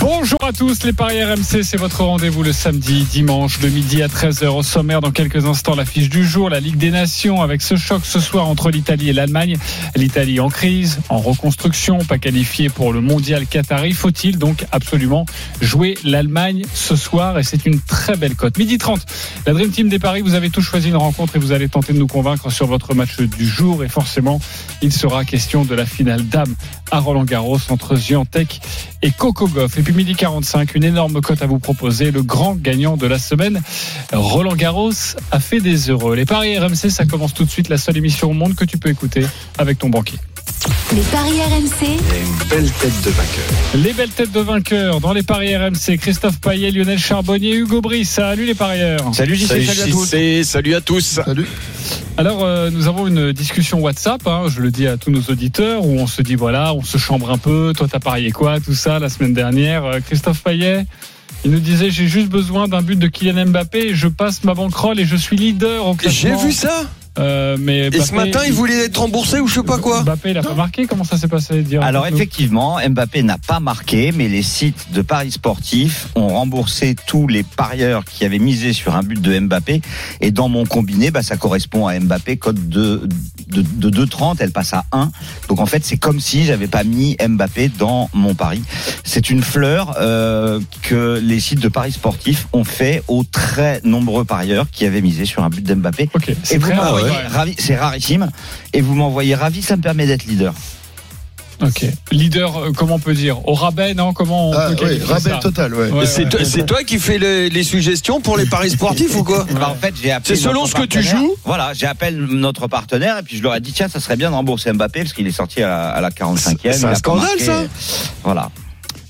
Bonjour à tous, les Paris RMC, c'est votre rendez-vous le samedi, dimanche, de midi à 13h au sommaire. Dans quelques instants, l'affiche du jour, la Ligue des Nations, avec ce choc ce soir entre l'Italie et l'Allemagne. L'Italie en crise, en reconstruction, pas qualifiée pour le mondial Qatari. Faut-il donc absolument jouer l'Allemagne ce soir? Et c'est une très belle cote. Midi 30, la Dream Team des Paris, vous avez tous choisi une rencontre et vous allez tenter de nous convaincre sur votre match du jour. Et forcément, il sera question de la finale d'âme à Roland Garros entre Ziantec et Coco Goff. Midi 45, une énorme cote à vous proposer. Le grand gagnant de la semaine, Roland Garros, a fait des heureux. Les paris RMC, ça commence tout de suite. La seule émission au monde que tu peux écouter avec ton banquier. Les paris RMC, une belle tête de vainqueur. Les belles têtes de vainqueurs dans les paris RMC. Christophe Payet, Lionel Charbonnier, Hugo Brice. Salut les parieurs. Salut JC, salut, salut à tous. Salut à tous. Salut. Alors, euh, nous avons une discussion WhatsApp, hein, je le dis à tous nos auditeurs, où on se dit, voilà, on se chambre un peu. Toi, t'as parié quoi, tout ça, la semaine dernière Euh, Christophe Payet il nous disait j'ai juste besoin d'un but de Kylian Mbappé, je passe ma banquerolle et je suis leader au classement. J'ai vu ça. Euh, mais Et ce matin, il voulait être remboursé ou je sais pas quoi. Mbappé, il a pas marqué. Comment ça s'est passé dire Alors effectivement, Mbappé n'a pas marqué, mais les sites de paris sportifs ont remboursé tous les parieurs qui avaient misé sur un but de Mbappé. Et dans mon combiné, bah, ça correspond à Mbappé, cote de, de, de 2,30, elle passe à 1. Donc en fait, c'est comme si j'avais pas mis Mbappé dans mon pari. C'est une fleur euh, que les sites de paris sportifs ont fait aux très nombreux parieurs qui avaient misé sur un but d'Mbappé. Ok, Et c'est rare, ouais. c'est rarissime. Et vous m'envoyez ravi, ça me permet d'être leader. Ok. Leader, euh, comment on peut dire Au rabais, non Comment on Ah, peut oui, qualifier rabais ça total, ouais. Ouais, c'est ouais. toi, qui fais les, les suggestions pour les paris sportifs ou quoi Bah, en fait, j'ai appelé C'est selon ce que tu joues Voilà, j'ai appelé notre partenaire et puis je leur ai dit tiens, ça serait bien de rembourser Mbappé parce qu'il est sorti à la, à la 45e. C'est un scandale, marqué. ça Voilà.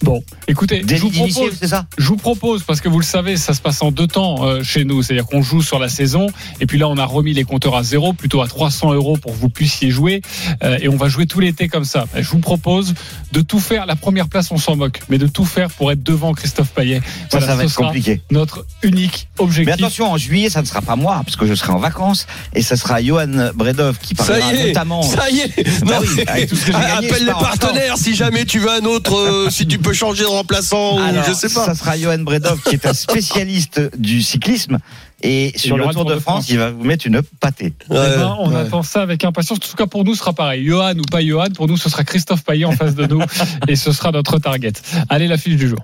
Bon, écoutez, je vous propose. c'est ça Je vous propose, parce que vous le savez, ça se passe en deux temps euh, chez nous. C'est-à-dire qu'on joue sur la saison, et puis là, on a remis les compteurs à zéro, plutôt à 300 euros pour que vous puissiez jouer. euh, et on va jouer tout l'été comme ça. Et je vous propose de tout faire. La première place, on s'en moque, mais de tout faire pour être devant Christophe Payet. Ça, Voilà, ça va ce être sera compliqué. Notre unique Mais objectif. attention, en juillet, ça ne sera pas moi parce que je serai en vacances et ça sera Johan Bredov qui Ça parlera y est, notamment. ça y est. Bah Non, oui, avec tout ce que j'ai gagné, Appelle les partenaires si jamais tu veux un autre, euh, si tu peux changer de remplaçant Alors, ou je sais pas. Ça sera Johan Bredov qui est un spécialiste du cyclisme et sur le Tour de France, il va vous mettre une pâtée. Eh ben, on Ouais. attend ça avec impatience. En tout cas, pour nous, ce sera pareil. Johan ou pas Johan, pour nous, ce sera Christophe Payet en face de nous. et ce sera notre target. Allez, la fiche du jour.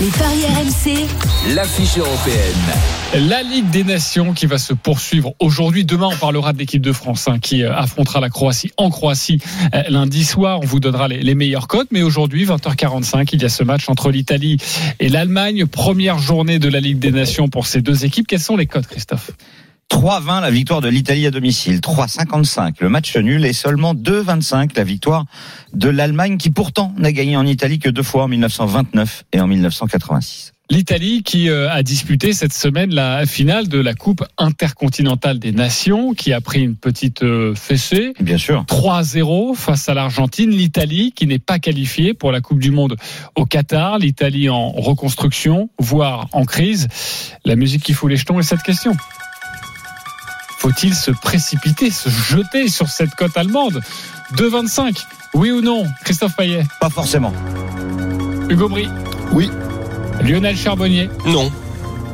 Les paris RMC, L'affiche européenne. La Ligue des Nations qui va se poursuivre aujourd'hui. Demain, on parlera de l'équipe de France hein, qui euh, affrontera la Croatie en Croatie euh, lundi soir. On vous donnera les, les meilleures cotes. Mais aujourd'hui, 20h45, il y a ce match entre l'Italie et l'Allemagne. Première journée de la Ligue des Nations pour ces deux équipes. Quelles sont les cotes, Christophe? 3-20 la victoire de l'Italie à domicile, 3-55 le match nul et seulement 2-25 la victoire de l'Allemagne qui pourtant n'a gagné en Italie que deux fois en 1929 et en 1986. L'Italie qui euh, a disputé cette semaine la finale de la Coupe intercontinentale des Nations, qui a pris une petite euh, fessée. Bien sûr. 3-0 face à l'Argentine. L'Italie qui n'est pas qualifiée pour la Coupe du Monde au Qatar. L'Italie en reconstruction, voire en crise. La musique qui fout les jetons est cette question. Faut-il se précipiter, se jeter sur cette cote allemande? 2,25 Oui ou non? Christophe Payet Pas forcément. Hugo Bry Oui. Lionel Charbonnier Non.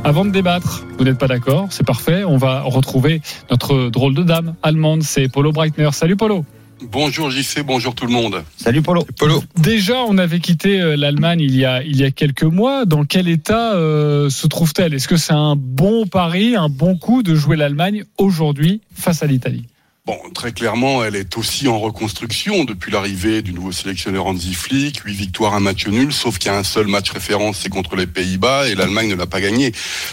avant de débattre, vous n'êtes pas d'accord, c'est parfait. On va retrouver notre drôle de dame allemande, c'est Polo Breitner. Salut Polo. Bonjour JC, bonjour tout le monde. Salut Polo. Polo. Déjà, on avait quitté euh, l'Allemagne il y a il y a quelques mois. Dans quel état euh, se trouve-t-elle? Est-ce que c'est un bon pari, un bon coup de jouer l'Allemagne aujourd'hui face à l'Italie? Bon, très clairement, elle est aussi en reconstruction depuis l'arrivée du nouveau sélectionneur Hansi Flick. Huit victoires, un match nul, sauf qu'il y a un seul match référence, c'est contre les Pays-Bas et l'Allemagne ne l'a pas gagné.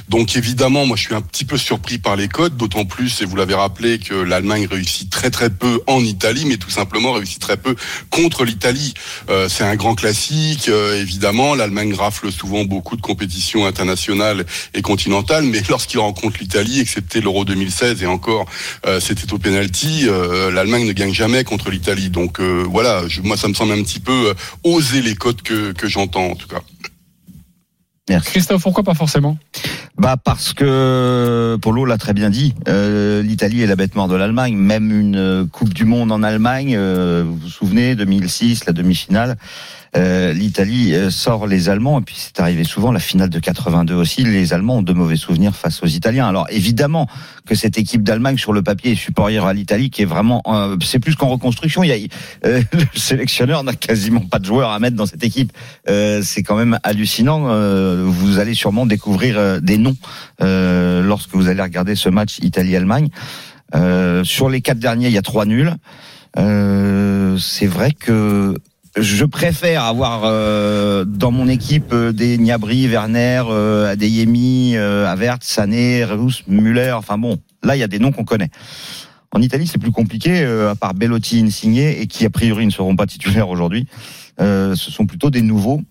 Donc évidemment, moi je suis un petit peu surpris par les codes, d'autant plus, et vous l'avez rappelé, que l'Allemagne réussit très très peu en Italie, mais tout simplement réussit très peu contre l'Italie. Euh, c'est un grand classique, euh, évidemment. L'Allemagne rafle souvent beaucoup de compétitions internationales et continentales, mais lorsqu'il rencontre l'Italie, excepté l'Euro 2016 et encore, euh, c'était au pénalty City, euh, l'Allemagne ne gagne jamais contre l'Italie. Donc euh, voilà, je, moi ça me semble un petit peu euh, oser les codes que, que j'entends en tout cas. Merci. Christophe, pourquoi pas forcément? Bah parce que Polo l'a très bien dit, euh, l'Italie est la bête noire de l'Allemagne. Même une Coupe du Monde en Allemagne, euh, vous vous souvenez, 2006, la demi-finale, euh, l'Italie euh, sort les Allemands, et puis c'est arrivé souvent, la finale de 82 aussi, les Allemands ont de mauvais souvenirs face aux Italiens. Alors évidemment que cette équipe d'Allemagne sur le papier est supérieure à l'Italie, qui est vraiment, euh, c'est plus qu'en reconstruction. Il y a, euh, le sélectionneur n'a quasiment pas de joueurs à mettre dans cette équipe. c'est quand même hallucinant. vous allez sûrement découvrir des noms lorsque vous allez regarder ce match Italie-Allemagne. sur les quatre derniers, il y a trois nuls. c'est vrai que je préfère avoir euh, dans mon équipe euh, des Niabri, Werner, euh, Adeyemi, euh, Avert, Sané, Reus, Muller. Enfin bon, là il y a des noms qu'on connaît. En Italie, c'est plus compliqué, à part Bellotti, Insigne, et qui a priori ne seront pas titulaires aujourd'hui. ce sont plutôt des nouveaux.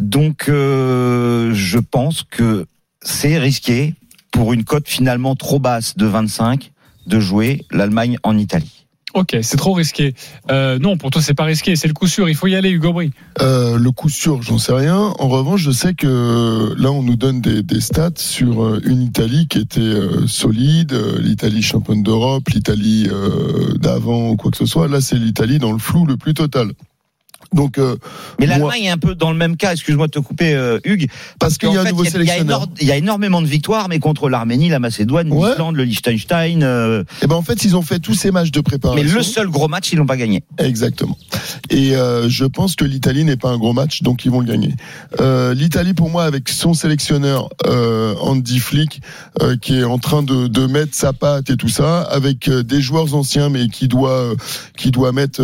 Donc, je pense que c'est risqué pour une cote finalement trop basse de 25 de jouer l'Allemagne en Italie. Ok, c'est trop risqué. Euh, non, pour toi, c'est pas risqué. C'est le coup sûr. Il faut y aller, Hugo Brie. Euh, le coup sûr, j'en sais rien. En revanche, je sais que là, on nous donne des, stats sur euh, une Italie qui était euh, solide, euh, l'Italie championne d'Europe, l'Italie d'avant ou quoi que ce soit. Là, c'est l'Italie dans le flou le plus total. Donc, euh, mais l'Allemagne est un peu dans le même cas. Excuse-moi de te couper, euh, Hugues, parce, qu'il y a un nouveau sélectionneur. Il y a énormément de victoires, mais contre l'Arménie, la Macédoine, l'Islande, le Liechtenstein. Euh... Et eh ben en fait, ils ont fait tous ces matchs de préparation. Mais le seul gros match, ils l'ont pas gagné. Exactement. Et euh, je pense que l'Italie n'est pas un gros match, donc ils vont le gagner. Euh, L'Italie, pour moi, avec son sélectionneur euh, Andy Flick, qui est en train de, de, mettre sa patte et tout ça, avec des joueurs anciens, mais qui doit qui doit mettre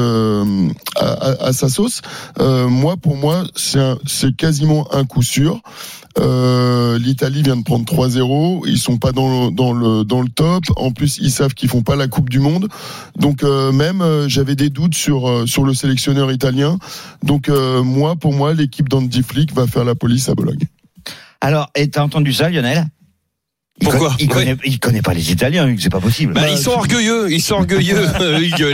à, à, à sa sauce. Euh, moi, pour moi, c'est quasiment un coup sûr. Euh, L'Italie vient de prendre 3-0. Ils sont pas dans le, top. En plus, ils savent qu'ils font pas la Coupe du Monde. Donc euh, même j'avais des doutes sur sur le sélectionneur italien. Donc moi, pour moi, l'équipe d'Andy Flick va faire la police à Bologne. Alors, et t'as entendu ça, Lionel? Pourquoi il connaît, il connaît, pas les Italiens, c'est pas possible. Bah, ils sont orgueilleux, ils sont orgueilleux.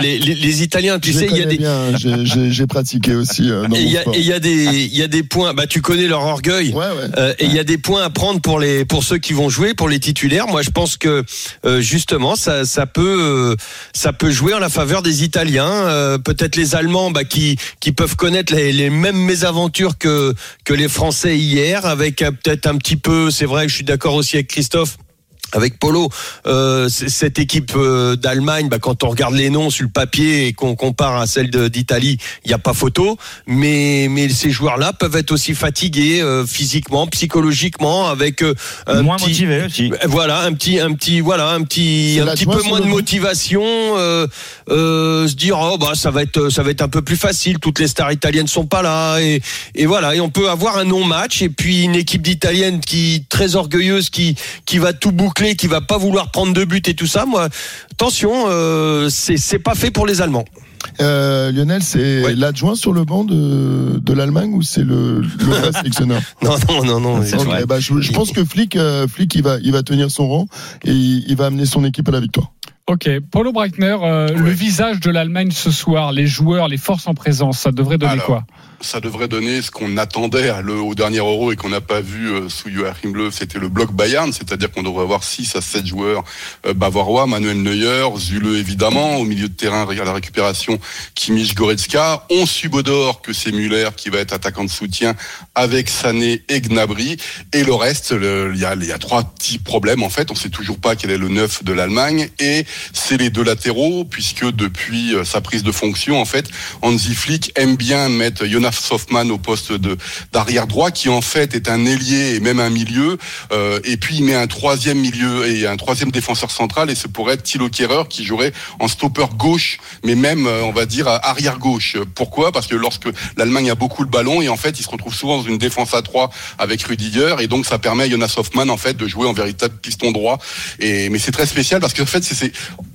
les, les, les, Italiens, tu sais, il y a des. J'ai pratiqué aussi. Euh, et il y, a des, il y a des points. Bah, tu connais leur orgueil. Ouais, ouais. Euh, et il y a des points à prendre pour les, pour ceux qui vont jouer, pour les titulaires. Moi, je pense que euh, justement, ça, ça peut, euh, ça peut jouer en la faveur des Italiens. Euh, peut-être les Allemands, bah, qui, qui peuvent connaître les, les mêmes mésaventures que que les Français hier, avec peut-être un petit peu. C'est vrai que je suis d'accord aussi avec Christophe avec Polo, euh, cette équipe euh, d'Allemagne, bah, quand on regarde les noms sur le papier et qu'on compare à celle d'Italie, il n'y a pas photo. Mais, mais ces joueurs-là peuvent être aussi fatigués euh, physiquement, psychologiquement, avec euh, un moins petit, motivés aussi. Voilà, un petit, un petit, voilà, un petit, un petit peu moins de motivation. se dire oh bah ça va être, ça va être un peu plus facile. Toutes les stars italiennes sont pas là et, et voilà. Et on peut avoir un non-match et puis une équipe d'Italienne qui très orgueilleuse, qui, qui va tout boucler qui va pas vouloir prendre de but et tout ça, moi, attention, euh, c'est pas fait pour les Allemands. Euh, Lionel, c'est l'adjoint sur le banc de, de l'Allemagne ou c'est le, le sélectionneur Non, non, non, non. bah, je, pense que Flick, euh, Flick il, va, il va tenir son rang et il, va amener son équipe à la victoire. Ok, Paulo Breitner, euh, le visage de l'Allemagne ce soir, les joueurs, les forces en présence, ça devrait donner quoi? Ça devrait donner ce qu'on attendait au dernier Euro et qu'on n'a pas vu euh, sous Joachim Löw, c'était le bloc Bayern, c'est-à-dire qu'on devrait avoir 6 à 7 joueurs euh, bavarois, Manuel Neuer, Zule évidemment, au milieu de terrain à la récupération, Kimmich Goretzka, on subodore que c'est Müller qui va être attaquant de soutien avec Sané et Gnabry, et le reste, il y a, trois petits problèmes en fait, on sait toujours pas quel est le neuf de l'Allemagne, et c'est les deux latéraux, puisque depuis euh, sa prise de fonction, en fait, Hansi Flick aime bien mettre Jonas Softman au poste de d'arrière droit, qui en fait est un ailier et même un milieu. Euh, et puis il met un troisième milieu et un troisième défenseur central, et ce pourrait être Thilo Kehrer qui jouerait en stopper gauche, mais même euh, on va dire arrière gauche. Pourquoi? Parce que lorsque l'Allemagne a beaucoup le ballon et en fait il se retrouve souvent dans une défense à trois avec Rudiger, et donc ça permet à Jonas Hoffmann en fait de jouer en véritable piston droit. Et mais c'est très spécial parce qu'en fait c'est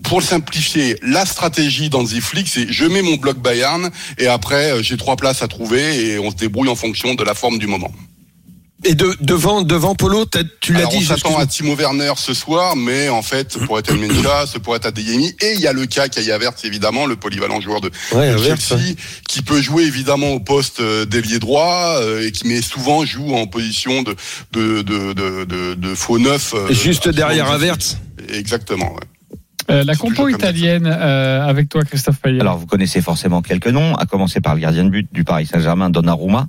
pour simplifier, la stratégie d'Anzi Flick, c'est je mets mon bloc Bayern et après euh, j'ai trois places à trouver et on se débrouille en fonction de la forme du moment. Et de, devant, devant Polo, tu l'as dit. on s'attend à Timo Werner ce soir, mais en fait, ce pourrait être Mendoula, ce pourrait être Adeyemi, et il y a le cas Kaya Havertz, évidemment, le polyvalent joueur de, Ouais, de Chelsea, qui peut jouer évidemment au poste euh, d'ailier droit, euh, et qui mais souvent joue en position de de de de, de, de faux neuf. euh, Juste derrière. Havertz. Exactement. ouais. Euh, la compo ça. italienne euh, avec toi, Christophe Payet. Alors, vous connaissez forcément quelques noms, à commencer par le gardien de but du Paris Saint-Germain, Donnarumma.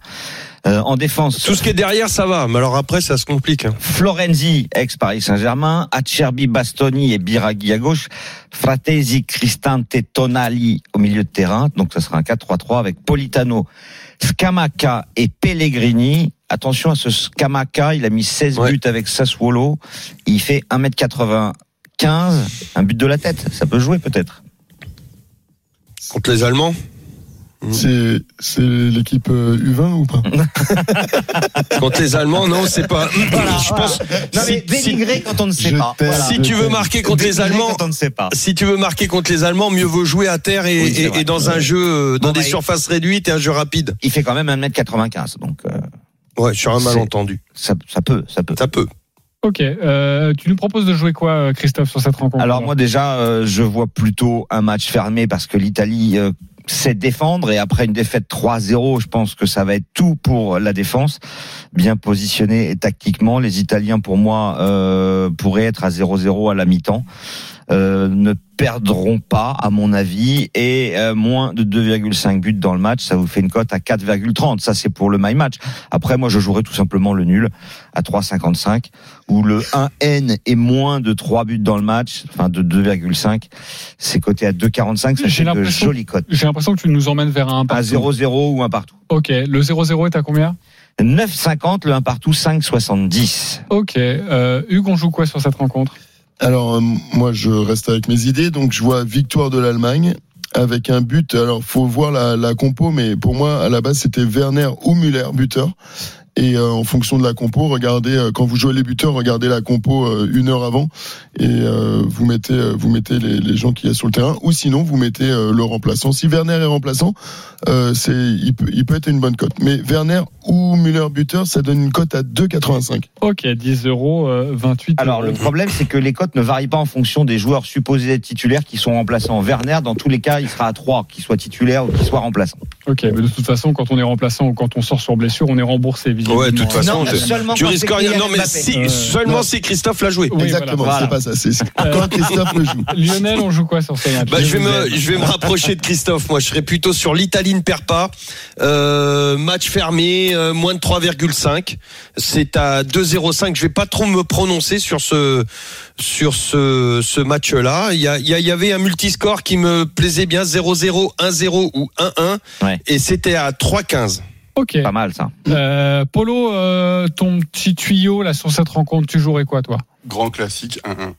Euh, en défense, Tout ce qui est derrière, ça va. Mais alors après, ça se complique. hein. Florenzi, ex-Paris Saint-Germain, Acerbi, Bastoni et Biraghi à gauche, Fratesi, Cristante, Tonali au milieu de terrain, donc ce sera un 4-3-3 avec Politano, Scamaca et Pellegrini. Attention à ce Scamaca, il a mis 16 Ouais. buts avec Sassuolo, il fait 1m95, un but de la tête, ça peut jouer peut-être. Contre les Allemands. C'est c'est l'équipe euh, U20 ou pas? Contre les Allemands, non, c'est pas. je pense. Non si- mais si- dénigrer quand on ne sait pas. Voilà. si tu veux marquer contre les Allemands, quand on ne sait pas. si tu veux marquer contre les Allemands, mieux vaut jouer à terre et, Oui, c'est et- vrai. et dans un jeu, euh, dans Bon, des bah, surfaces réduites et un jeu rapide. Il fait quand même 1m95, donc euh, Ouais, sur un malentendu. ça, ça peut, ça peut. Ça peut. Ok. Euh, tu nous proposes de jouer quoi, euh, Christophe, sur cette rencontre Alors moi déjà, euh, je vois plutôt un match fermé parce que l'Italie euh, sait défendre et après une défaite 3-0, je pense que ça va être tout pour la défense, bien positionné et tactiquement. Les Italiens, pour moi, euh, pourraient être à 0-0 à la mi-temps. Euh, ne perdront pas, à mon avis, et euh, moins de 2,5 buts dans le match, ça vous fait une cote à 4,30. Ça, c'est pour le my match. Après, moi, je jouerais tout simplement le nul à 3,55 ou le 1N et moins de 3 buts dans le match, enfin de 2,5. C'est coté à 2,45. Ça fait de jolies cotes. J'ai l'impression que tu nous emmènes vers un À partout. 0-0 ou un partout. Ok. Le 0-0 est à combien? 9,50 le 1 partout, 5,70. Ok. Euh, Hugues, on joue quoi sur cette rencontre? Alors euh, moi je reste avec mes idées, donc je vois victoire de l'Allemagne avec un but. Alors faut voir la, la compo, mais pour moi à la base c'était Werner ou Müller buteur. Et euh, en fonction de la compo, regardez euh, quand vous jouez les buteurs, regardez la compo euh, une heure avant et euh, vous mettez euh, vous mettez les, les gens qui y a sur le terrain, ou sinon vous mettez euh, le remplaçant. Si Werner est remplaçant, euh, c'est il peut, il peut être une bonne cote. Mais Werner ou Müller buteur, ça donne une cote à 2,85. Ok. 10 euros, euh, 28 Alors le problème, c'est que les cotes ne varient pas en fonction des joueurs supposés être titulaires qui sont remplaçants. Werner, dans tous les cas, il sera à 3, qu'il soit titulaire ou qu'il soit remplaçant. Ok. Mais de toute façon, quand on est remplaçant ou quand on sort sur blessure, on est remboursé. Visiblement. Ouais, de toute façon, Non, tu risques rien. Non, mais si, Euh, seulement non. si Christophe l'a joué. Oui, Exactement, voilà. c'est pas ça. C'est Euh, quand Christophe le joue. Lionel, on joue quoi sur ce match Bah, je vais me, je vais me rapprocher de Christophe. Moi, je serais plutôt sur l'Italie ne perd pas. Euh, match fermé, euh, moins de 3,5. C'est à 2,05. Je vais pas trop me prononcer sur ce, sur ce, ce match-là. Il y, a, il avait un multiscore qui me plaisait bien 0-0, 1-0 ou 1-1. Ouais. Et c'était à 3,15. Ok. Pas mal ça. Euh, Polo, euh, ton petit tuyau là sur cette rencontre, tu jouerais quoi toi? Grand classique 1-1.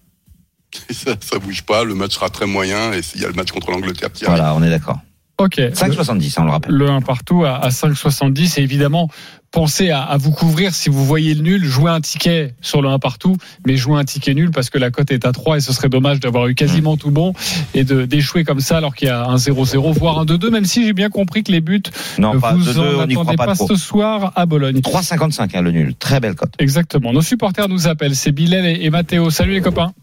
Et ça, ça bouge pas, le match sera très moyen, et il y a le match contre l'Angleterre qui arrive. Voilà, on est d'accord. Ok. 5,70, on le rappelle. Le 1 partout à, à 5,70 et évidemment pensez à, à vous couvrir si vous voyez le nul, jouez un ticket sur le 1 partout, mais jouez un ticket nul parce que la cote est à 3 et ce serait dommage d'avoir eu quasiment tout bon et de d'échouer comme ça alors qu'il y a un 0-0 voire un 2-2 même si j'ai bien compris que les buts Non, pas vous de deux, en on attendez pas pas, ce soir à Bologne. 3,55 hein, le nul. Très belle cote. Exactement. Nos supporters nous appellent, c'est Bilal et, et Mathéo. Salut les copains.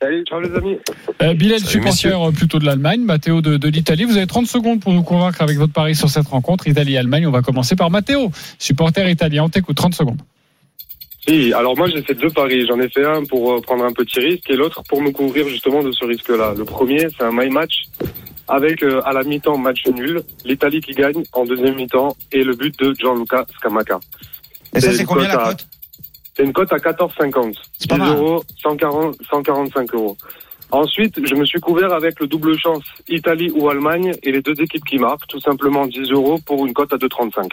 Salut, ciao les amis. Euh, Bilal, Salut, supporter euh, plutôt de l'Allemagne, Mathéo de, de l'Italie. Vous avez 30 secondes pour nous convaincre avec votre pari sur cette rencontre Italie-Allemagne. On va commencer par Mathéo, supporter italien. On t'écoute, 30 secondes. Oui, alors moi j'ai fait deux paris. J'en ai fait un pour euh, prendre un petit risque et l'autre pour me couvrir justement de ce risque-là. Le premier, c'est un my match avec euh, à la mi-temps match nul, l'Italie qui gagne en deuxième mi-temps et le but de Gianluca Scamacca. Et ça, c'est combien la cote? C'est une cote à 14,50. C'est pas 10 mal. euros, 140, 145 euros. Ensuite, je me suis couvert avec le double chance Italie ou Allemagne et les deux équipes qui marquent, tout simplement 10 euros pour une cote à 2,35.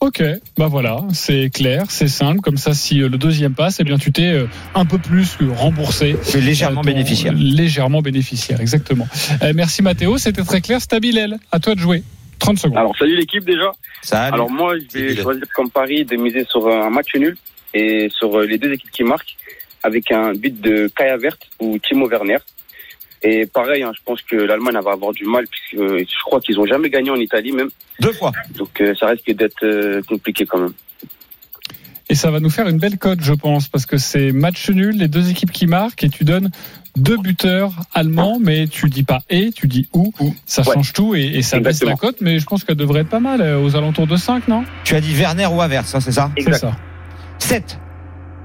Ok, bah voilà, c'est clair, c'est simple. Comme ça, si euh, le deuxième passe, eh bien tu t'es euh, un peu plus remboursé. C'est légèrement Euh, ton- bénéficiaire. Légèrement bénéficiaire, exactement. Euh, merci Mathéo, c'était très clair. Stabilel, à toi de jouer. 30 secondes. Alors, salut l'équipe déjà. Salut. Alors, moi, je vais choisir comme pari de miser sur un match nul et sur euh, les deux équipes qui marquent avec un but de Kaya Vert ou Timo Werner. Et pareil, hein, je pense que l'Allemagne va avoir du mal puisque euh, je crois qu'ils ont jamais gagné en Italie même. Deux fois. Donc, euh, ça risque d'être euh, compliqué quand même. Et ça va nous faire une belle cote, je pense, parce que c'est match nul, les deux équipes qui marquent, et tu donnes deux buteurs allemands, mais tu dis pas et, tu dis où. Ça Ouais. change tout et, et ça baisse la cote, mais je pense qu'elle devrait être pas mal, aux alentours de 5, non? Tu as dit Werner ou Havertz, hein, c'est ça? C'est Exact. ça. 7.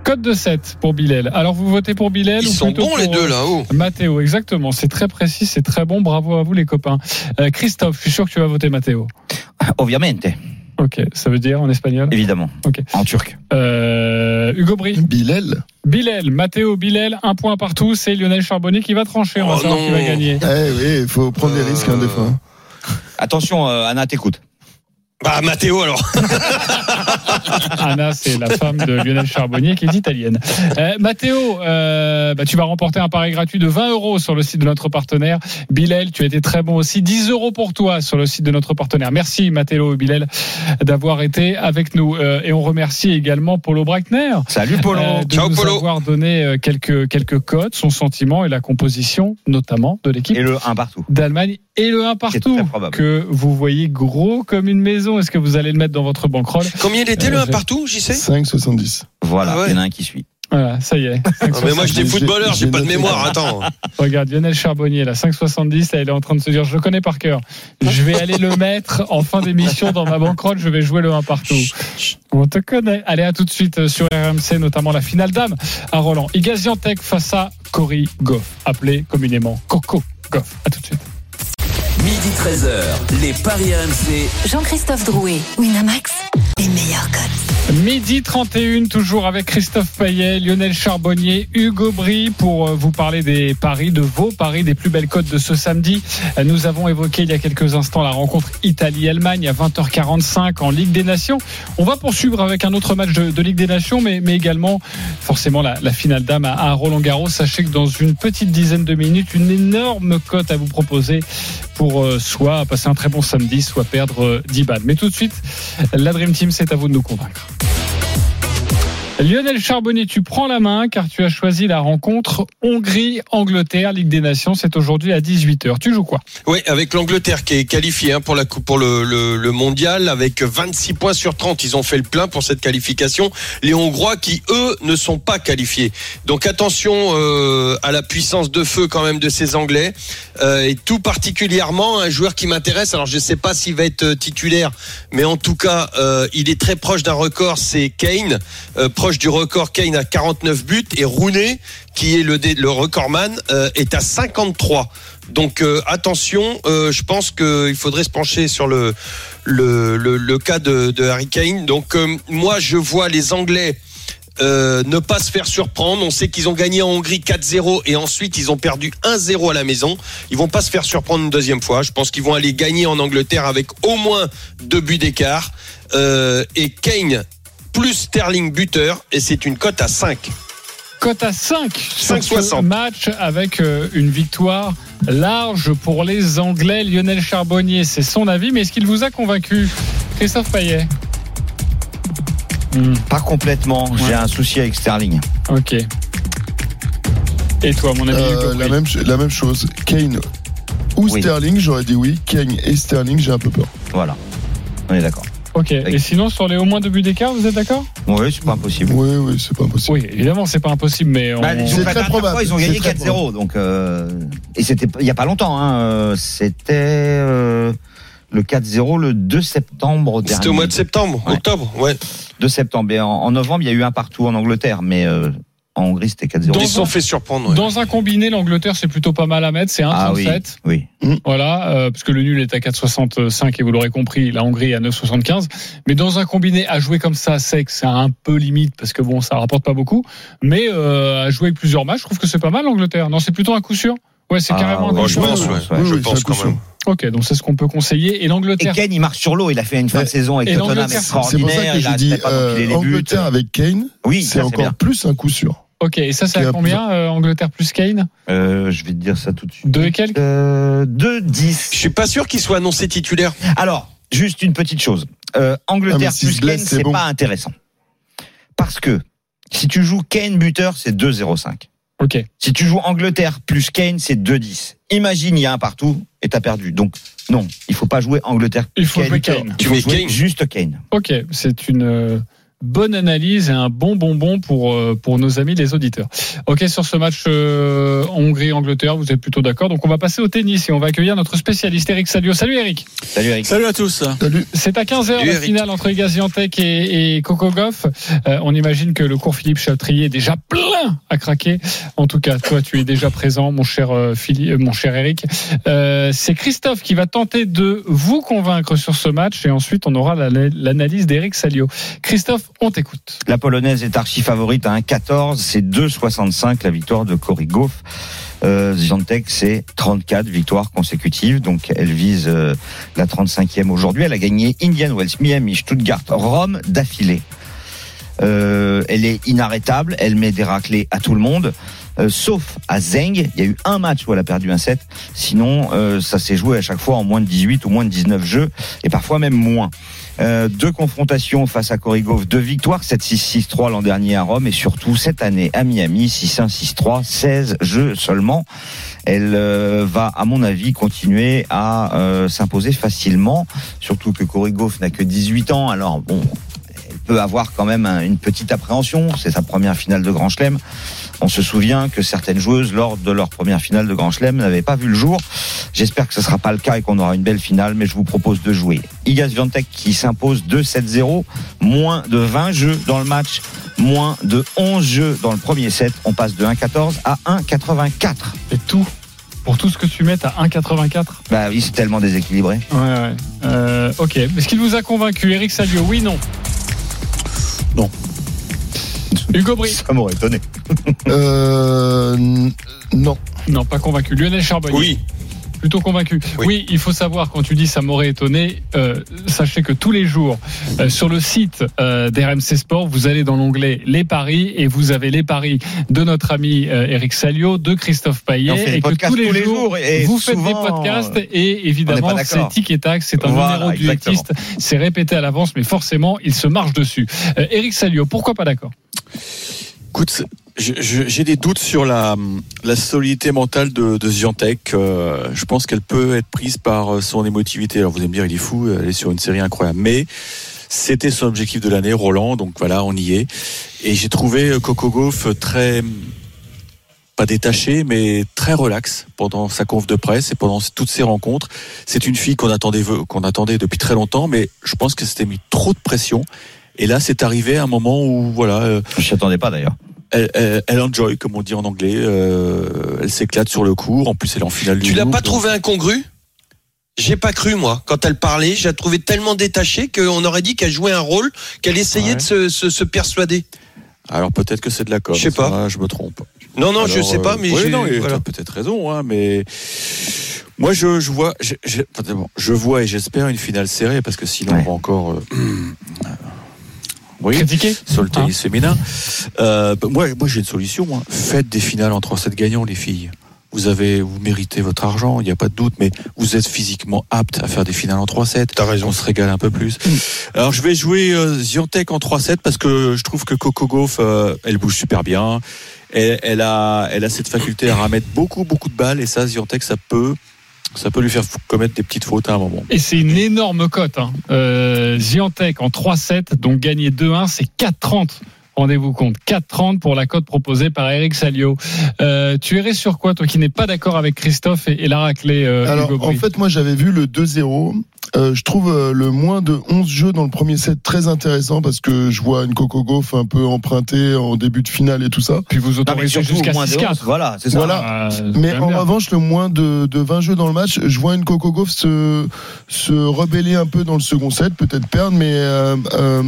Cote de 7 pour Bilal. Alors vous votez pour Bilal Ils ou sont plutôt bons les pour, deux euh, là-haut. Mathéo, exactement. C'est très précis, c'est très bon. Bravo à vous les copains. Euh, Christophe, je suis sûr que tu vas voter Mathéo. Obviamente, Ok, ça veut dire en espagnol? évidemment. Ok. En turc. Euh, Hugo Bry. Bilal. Bilal, Mathéo, Bilal, un point partout. C'est Lionel Charbonnier qui va trancher. On va Oh savoir non. qui va gagner. Eh oui, il faut prendre des Euh, risques hein, des fois. Attention, euh, Anna, t'écoute. Bah Mathéo alors. Anna, c'est la femme de Lionel Charbonnier qui est italienne. Euh, Mathéo, euh, bah, tu vas remporter un pari gratuit de 20 euros sur le site de notre partenaire. Bilal, tu as été très bon aussi. 10 euros pour toi sur le site de notre partenaire. Merci Mathéo et Bilal d'avoir été avec nous. Euh, et on remercie également Polo Breitner. Salut Polo. euh, de Ciao, nous Polo. avoir donné quelques, quelques codes, son sentiment et la composition, notamment, de l'équipe Et le 1 partout. d'Allemagne et le 1 partout que vous voyez gros comme une maison. Est-ce que vous allez le mettre dans votre banquerolle? Combien il était le Euh, 1 partout, j'y sais 5,70. Voilà, Ah ouais. il y en a un qui suit. Voilà, ça y est. Mais moi j'étais footballeur, j'ai pas de mémoire. Attends. Regarde, Lionel Charbonnier, là, 5,70, là, il est en train de se dire, je le connais par cœur. Je vais aller le mettre en fin d'émission dans ma banquerolle, je vais jouer le 1 partout. On te connaît. Allez, à tout de suite euh, sur RMC, notamment la finale d'âme à Roland. Igaziantec face à Cory Goff, appelé communément Coco Goff. À tout de suite. Midi 13h, les Paris RMC. Jean-Christophe Drouet, Winamax, les meilleurs cotes. Midi 31, toujours avec Christophe Payet, Lionel Charbonnier, Hugo Bry pour euh, vous parler des paris, de vos paris, des plus belles cotes de ce samedi. Euh, Nous avons évoqué il y a quelques instants la rencontre Italie-Allemagne à 20h45 en Ligue des Nations. On va poursuivre avec un autre match de, de Ligue des Nations, mais, mais également forcément la, la finale d'âme à, à Roland Garros. Sachez que dans une petite dizaine de minutes, une énorme cote à vous proposer pour euh, soit passer un très bon samedi, soit perdre euh, 10 balles. Mais tout de suite, la Dream Team, c'est à vous de nous convaincre. Lionel Charbonnier, tu prends la main car tu as choisi la rencontre Hongrie-Angleterre, Ligue des Nations. C'est aujourd'hui à 18h. Tu joues quoi? Oui, avec l'Angleterre qui est qualifiée hein, pour la pour le, le, mondial avec 26 points sur 30. Ils ont fait le plein pour cette qualification. Les Hongrois qui eux ne sont pas qualifiés. Donc attention euh, à la puissance de feu quand même de ces Anglais Euh, et tout particulièrement un joueur qui m'intéresse. Alors je sais pas s'il va être euh, titulaire, mais en tout cas euh, il est très proche d'un record. C'est Kane, euh, du record Kane à 49 buts et Rooney qui est le, recordman euh, est à 53. Donc euh, attention, euh, je pense qu'il faudrait se pencher sur le le, le, cas de, de Harry Kane. Donc moi je vois les Anglais ne pas se faire surprendre. On sait qu'ils ont gagné en Hongrie 4-0 et ensuite ils ont perdu 1-0 à la maison. Ils vont pas se faire surprendre une deuxième fois. Je pense qu'ils vont aller gagner en Angleterre avec au moins deux buts d'écart. Et Kane plus Sterling buteur et c'est une cote à 5. Cote à 5 sur ce 5,60. match avec euh, une victoire large pour les Anglais. Lionel Charbonnier, c'est son avis, mais est-ce qu'il vous a convaincu Christophe Payet? Hmm, Pas complètement. J'ai Ouais. un souci avec Sterling. Ok. Et toi, mon ami Euh, la, même, ch- la même chose. Kane ou Oui. Sterling, j'aurais dit oui. Kane et Sterling, j'ai un peu peur. Voilà. On est d'accord. Ok. Et sinon, sur les au moins deux buts d'écart, vous êtes d'accord? Oui, c'est pas impossible. Oui, oui, c'est pas impossible. Oui, évidemment, c'est pas impossible, mais on... Bah, C'est fait très probable. fois, ils ont gagné très 4-0. Donc, euh, et c'était il y a pas longtemps. Hein, euh, c'était euh, le 4-0 le 2 septembre dernier. C'était au mois de septembre, Ouais. octobre, ouais. 2 septembre. Et en, en novembre, il y a eu un partout en Angleterre, mais euh, en Hongrie, c'était 4-0. Dans Ils se sont un- fait surprendre. ouais. Dans un combiné, l'Angleterre, c'est plutôt pas mal à mettre. C'est 1,37. Ah oui, oui. Voilà, euh, parce que le nul est à 4,65 et vous l'aurez compris, la Hongrie est à 9,75. Mais dans un combiné, à jouer comme ça, sec, c'est un peu limite parce que bon, ça rapporte pas beaucoup. Mais euh, à jouer avec plusieurs matchs, je trouve que c'est pas mal l'Angleterre. Non, c'est plutôt un coup sûr. Ouais, c'est Ah, carrément un ouais, coup je sûr. pense, ouais. Oui, je oui, pense c'est un quand coup même. sûr. Ok, donc c'est ce qu'on peut conseiller. Et Et l'Angleterre, Kane, il marche sur l'eau. Il a fait une fin de saison avec Et Tottenham l'Angleterre, C'est pour ça extraordinaire. que je a dis euh. Angleterre avec Kane, Oui, c'est encore bien. plus un coup sûr. Ok, et ça, c'est à combien euh, Angleterre plus Kane? Euh, je vais te dire ça tout de suite. Deux et quelques? Euh, 2-10. Je suis pas sûr qu'il soit annoncé titulaire. Alors, juste une petite chose. Euh, Angleterre Ah, s'il plus Kane, c'est bon. pas intéressant. Parce que si tu joues Kane buteur, c'est 2-0-5. Ok. Si tu joues Angleterre plus Kane, c'est 2-10. Imagine, il y a un partout et t'as perdu. Donc, non, il faut pas jouer Angleterre Il faut Kane. jouer Kane. Il Tu faut jouer Kane. juste Kane. Ok, c'est une euh, bonne analyse et un bon bonbon pour euh, pour nos amis les auditeurs. Ok sur ce match euh, Hongrie-Angleterre, vous êtes plutôt d'accord. Donc on va passer au tennis et on va accueillir notre spécialiste Eric Salio. Salut Eric. Salut Eric. Salut à tous. Salut. C'est à 15h Salut, la Eric. finale entre Gaziantep et, et Coco Goff. Euh, on imagine que le cours Philippe Chatrier est déjà plein à craquer. En tout cas, toi, tu es déjà présent, mon cher euh, Philippe, euh, mon cher Eric. Euh, c'est Christophe qui va tenter de vous convaincre sur ce match et ensuite on aura la- l'analyse d'Eric Salio. Christophe, on t'écoute. La polonaise est archi favorite à 1,14. C'est 2,65 la victoire de Cory Goff. Euh, Ziontek, c'est 34 victoires consécutives. Donc, elle vise euh, la 35e aujourd'hui. Elle a gagné Indian Wells, Miami, Stuttgart, Rome d'affilée. Euh, elle est inarrêtable. Elle met des raclés à tout le monde. Euh, sauf à Zeng, il y a eu un match où elle a perdu un set. Sinon, ça s'est joué à chaque fois en moins de 18 ou moins de 19 jeux, et parfois même moins. Euh, deux confrontations face à Korigov, deux victoires, 7-6, 6-3 l'an dernier à Rome, et surtout cette année à Miami, 6-1, 6-3, 16 jeux seulement. Elle euh, va, à mon avis, continuer à euh, s'imposer facilement, surtout que Korigov n'a que 18 ans, alors bon, peut avoir quand même un- une petite appréhension, c'est sa première finale de Grand Chelem. On se souvient que certaines joueuses, lors de leur première finale de Grand Chelem, n'avaient pas vu le jour. J'espère que ce ne sera pas le cas et qu'on aura une belle finale, mais je vous propose de jouer. Iga Swiatek qui s'impose 2-7-0, moins de 20 jeux dans le match, moins de 11 jeux dans le premier set. On passe de 1-14 à 1-84. Et tout pour tout ce que tu mets à 1,84. Bah oui, c'est tellement déséquilibré. Ouais, ouais. Euh, ok. Est-ce qu'il vous a convaincu, Eric Salio Oui, non. Non. Hugo Bry Ça m'aurait étonné. Euh, non. Non, pas convaincu. Lionel Charbonnier Oui. Plutôt convaincu. Oui. Oui. il faut savoir, quand tu dis ça m'aurait étonné, euh, sachez que tous les jours, euh, sur le site euh, d'RMC Sport, vous allez dans l'onglet Les Paris et vous avez les paris de notre ami euh, Eric Salio, de Christophe Payet, et que tous les, jours, et vous faites des podcasts euh, et évidemment, c'est tic et tac, c'est un Voilà, numéro du exactement. Hétiste, c'est répété à l'avance, mais forcément, il se marche dessus. Euh, Eric Salio, pourquoi pas d'accord? Écoute, j'ai des doutes sur la, la solidité mentale de, de Ziantec. Euh, je pense qu'elle peut être prise par euh, son émotivité. Alors vous allez me dire, il est fou, elle est sur une série incroyable. Mais c'était son objectif de l'année, Roland. Donc voilà, on y est. Et j'ai trouvé euh, Coco Gauff très pas détaché, mais très relax pendant sa conf de presse et pendant toutes ses rencontres. C'est une fille qu'on attendait, qu'on attendait depuis très longtemps, mais je pense que c'était mis trop de pression. Et là, c'est arrivé à un moment où, voilà, euh, Je m'y attendais pas d'ailleurs. Elle, elle, elle enjoy, comme on dit en anglais. Euh, elle s'éclate sur le cours. En plus, elle est en finale du Tu l'as pas donc- trouvé incongru? J'ai pas cru moi. Quand elle parlait, je la trouvais tellement détachée qu'on aurait dit qu'elle jouait un rôle, qu'elle essayait Ouais. de se, se- se persuader. Alors peut-être que c'est de la com. Je sais pas. Je me trompe. Non, non, je Alors, sais pas, euh, mais j'ai- non, et voilà. t'as peut-être raison, hein, mais moi je, je vois, je, je- je vois et j'espère une finale serrée parce que sinon Ouais. on va encore. euh, oui, Critiqué sur le tennis Hein féminin. Euh, bah, moi, moi j'ai une solution. Moi. Faites des finales en 3-7 gagnants, les filles. Vous avez, vous méritez votre argent, il n'y a pas de doute, mais vous êtes physiquement apte à faire des finales en 3-7. T'as raison. On se régale un peu plus. Alors je vais jouer euh, Ziantec en 3-7 parce que je trouve que Coco Gauff, euh, elle bouge super bien. Elle, elle a, elle a cette faculté à ramettre beaucoup, beaucoup de balles et ça, Ziantec, ça peut, ça peut lui faire commettre des petites fautes à un moment. Et c'est une énorme cote. Hein. Euh, Ziantec en 3-7, donc gagner 2-1, c'est 4-30. Rendez-vous compte, 4,30 pour la cote proposée par Eric Salio. Euh, tu irais sur quoi, toi qui n'es pas d'accord avec Christophe et, et la raclée euh, Alors, Hugo en fait, moi, j'avais vu le 2-0. Euh, je trouve euh, le moins de 11 jeux dans le premier set très intéressant parce que je vois une Coco Gauff un peu empruntée en début de finale et tout ça. Puis vous autorisez jusqu'à moins de 6-4. 11, Voilà, c'est ça. Voilà. Euh, Mais en bien. revanche, le moins de, de 20 jeux dans le match, je vois une Coco Gauff se, se rebeller un peu dans le second set, peut-être perdre, mais euh, euh,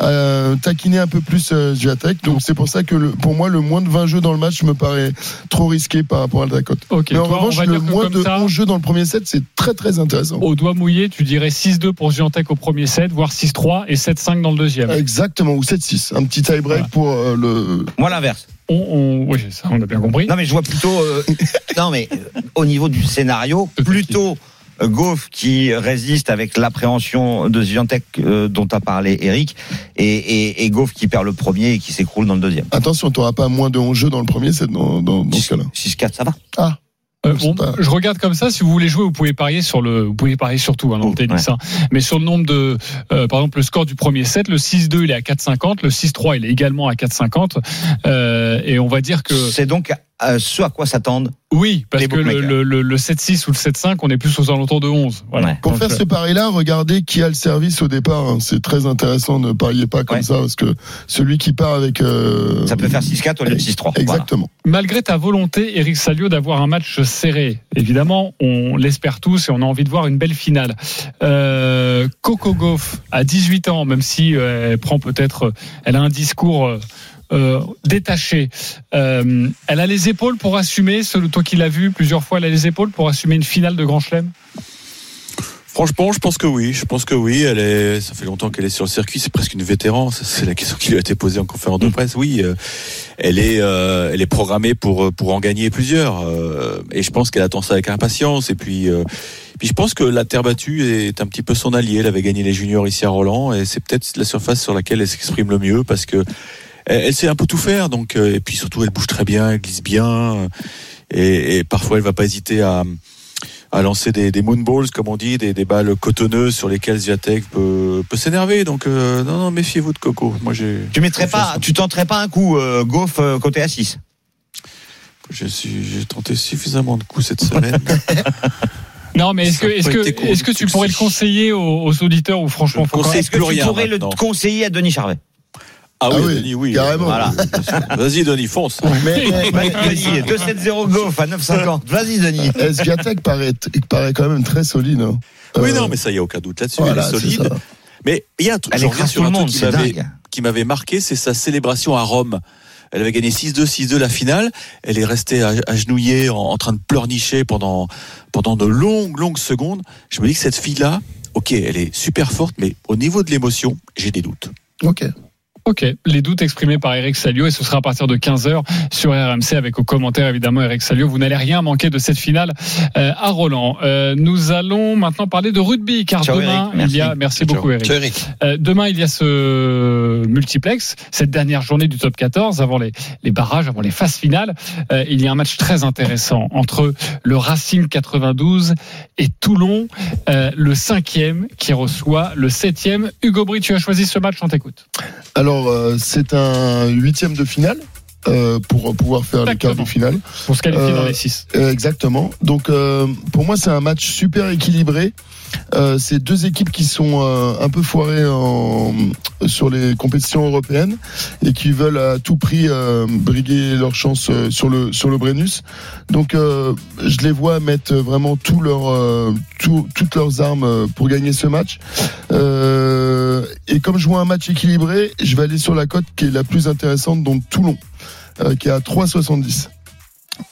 euh, taquiner un peu plus euh, Zviatek. Donc c'est pour ça que le, pour moi, le moins de 20 jeux dans le match me paraît trop risqué par rapport à la cote. Ok, mais en toi, revanche, va le moins de ça, 11 jeux dans le premier set, c'est très très intéressant. au doigt mouillé, tu dirais 6-2 pour Ziantec au premier set, voire 6-3 et 7-5 dans le deuxième. Exactement, ou 7-6. Un petit tie-break Voilà. pour euh, le. Moi l'inverse. On, on- oui, ça, on a bien compris. Non mais je vois plutôt. euh, non mais euh, au niveau du scénario, plutôt Goff qui résiste avec l'appréhension de Zviantec euh, dont a parlé Eric, et, et, et Goff qui perd le premier et qui s'écroule dans le deuxième. Attention, tu n'auras pas moins de 11 jeux dans le premier dans, dans, dans ce cas-là. 6-4, ça va. Ah, Euh, bon, je regarde comme ça. Si vous voulez jouer, vous pouvez parier sur le, vous pouvez parier sur tout hein, dans le tennis. hein. Mais sur le nombre de, euh, par exemple, le score du premier set, le 6-2 il est à 4,50, le 6-3 il est également à 4,50. Euh, et on va dire que c'est donc euh, ce à quoi s'attendent. Oui, parce que le, bookmakers. le, le, le 7-6 ou le 7-5, on est plus aux alentours de 11. Voilà. Pour Donc, faire euh, ce pari-là, regardez qui a le service au départ. hein. C'est très intéressant. Ne pariez pas comme ça parce que celui qui part avec. euh, Ça peut faire 6-4 au lieu de 6-3. Exactement. Malgré ta volonté, Eric Salio, d'avoir un match serré, évidemment, on l'espère tous et on a envie de voir une belle finale. Euh, Coco Gauff, à 18 ans, même si euh, elle prend peut-être, elle a un discours euh, euh, détaché, euh, elle a les épaules pour assumer, ce, toi qui l'as vu plusieurs fois, elle a les épaules pour assumer une finale de Grand Chelem? Franchement, je pense que oui. Je pense que oui. Elle est. Ça fait longtemps qu'elle est sur le circuit. C'est presque une vétéran. C'est la question qui lui a été posée en conférence de presse. Oui, euh, elle est. euh, elle est programmée pour pour en gagner plusieurs. euh, et je pense qu'elle attend ça avec impatience. Et puis. puis je pense que la terre battue est un petit peu son allié. Elle avait gagné les juniors ici à Roland et c'est peut-être la surface sur laquelle elle s'exprime le mieux parce que elle, elle sait un peu tout faire. Donc euh, et puis surtout elle bouge très bien, elle glisse bien euh, et, et parfois elle va pas hésiter à à lancer des, des moonballs, comme on dit, des, des balles cotonneuses sur lesquelles Ziatek peut, peut s'énerver. Donc, euh, non, non, méfiez-vous de Coco. Moi, j'ai. Tu mettrais pas, tu tenterais pas un coup euh, Goff euh, côté à 6 Je suis, j'ai tenté suffisamment de coups cette semaine. Non, mais est-ce que, est-ce que, est-ce que tu pourrais le conseiller aux, aux auditeurs ou franchement, Est-ce que tu pourrais le conseiller à Denis Charvet Ah, Ah oui, oui, Denis, oui. carrément. Voilà. Vas-y, Denis, fonce. Mais, mais- Denis, 2-7-0 Goff à 9,50. Vas-y, Denis. Swiatek paraît, il paraît quand même très solide. hein? Oui, Euh, non, mais ça, il n'y a aucun doute là-dessus. voilà, elle est solide. ça. Mais il y a un truc, Elle écrase sur tout un le truc monde, qui m'avait, qui m'avait marqué, c'est sa célébration à Rome. Elle avait gagné 6-2, 6-2 la finale. Elle est restée agenouillée en, en train de pleurnicher pendant, pendant de longues, longues secondes. Je me dis que cette fille-là, ok, elle est super forte, mais au niveau de l'émotion, j'ai des doutes. Ok. Ok, les doutes exprimés par Eric Salio et ce sera à partir de 15h sur RMC avec au commentaire évidemment Eric Salio. Vous n'allez rien manquer de cette finale euh, à Roland. Euh, nous allons maintenant parler de rugby car Ciao, demain Eric. il y a merci Ciao. beaucoup Eric. Ciao, Eric. Euh, demain il y a ce multiplex, cette dernière journée du top 14 avant les, les barrages, avant les phases finales. Euh, il y a un match très intéressant entre le Racing 92 et Toulon, euh, le cinquième qui reçoit le septième. Hugo Bry, tu as choisi ce match, on t'écoute. Alors, euh, c'est un huitième de finale euh, pour pouvoir faire les quarts Exactement. de finale. Pour se qualifier Euh, dans les six. Euh, Exactement. Donc euh, pour moi c'est un match super équilibré. Euh, c'est deux équipes qui sont euh, un peu foirées en, sur les compétitions européennes et qui veulent à tout prix euh, briguer leur chance euh, sur le sur le Brennus. Donc euh, je les vois mettre vraiment tout leur, euh, tout- toutes leurs armes pour gagner ce match. Et comme je vois un match équilibré, je vais aller sur la cote qui est la plus intéressante, donc Toulon, qui est à 3,70.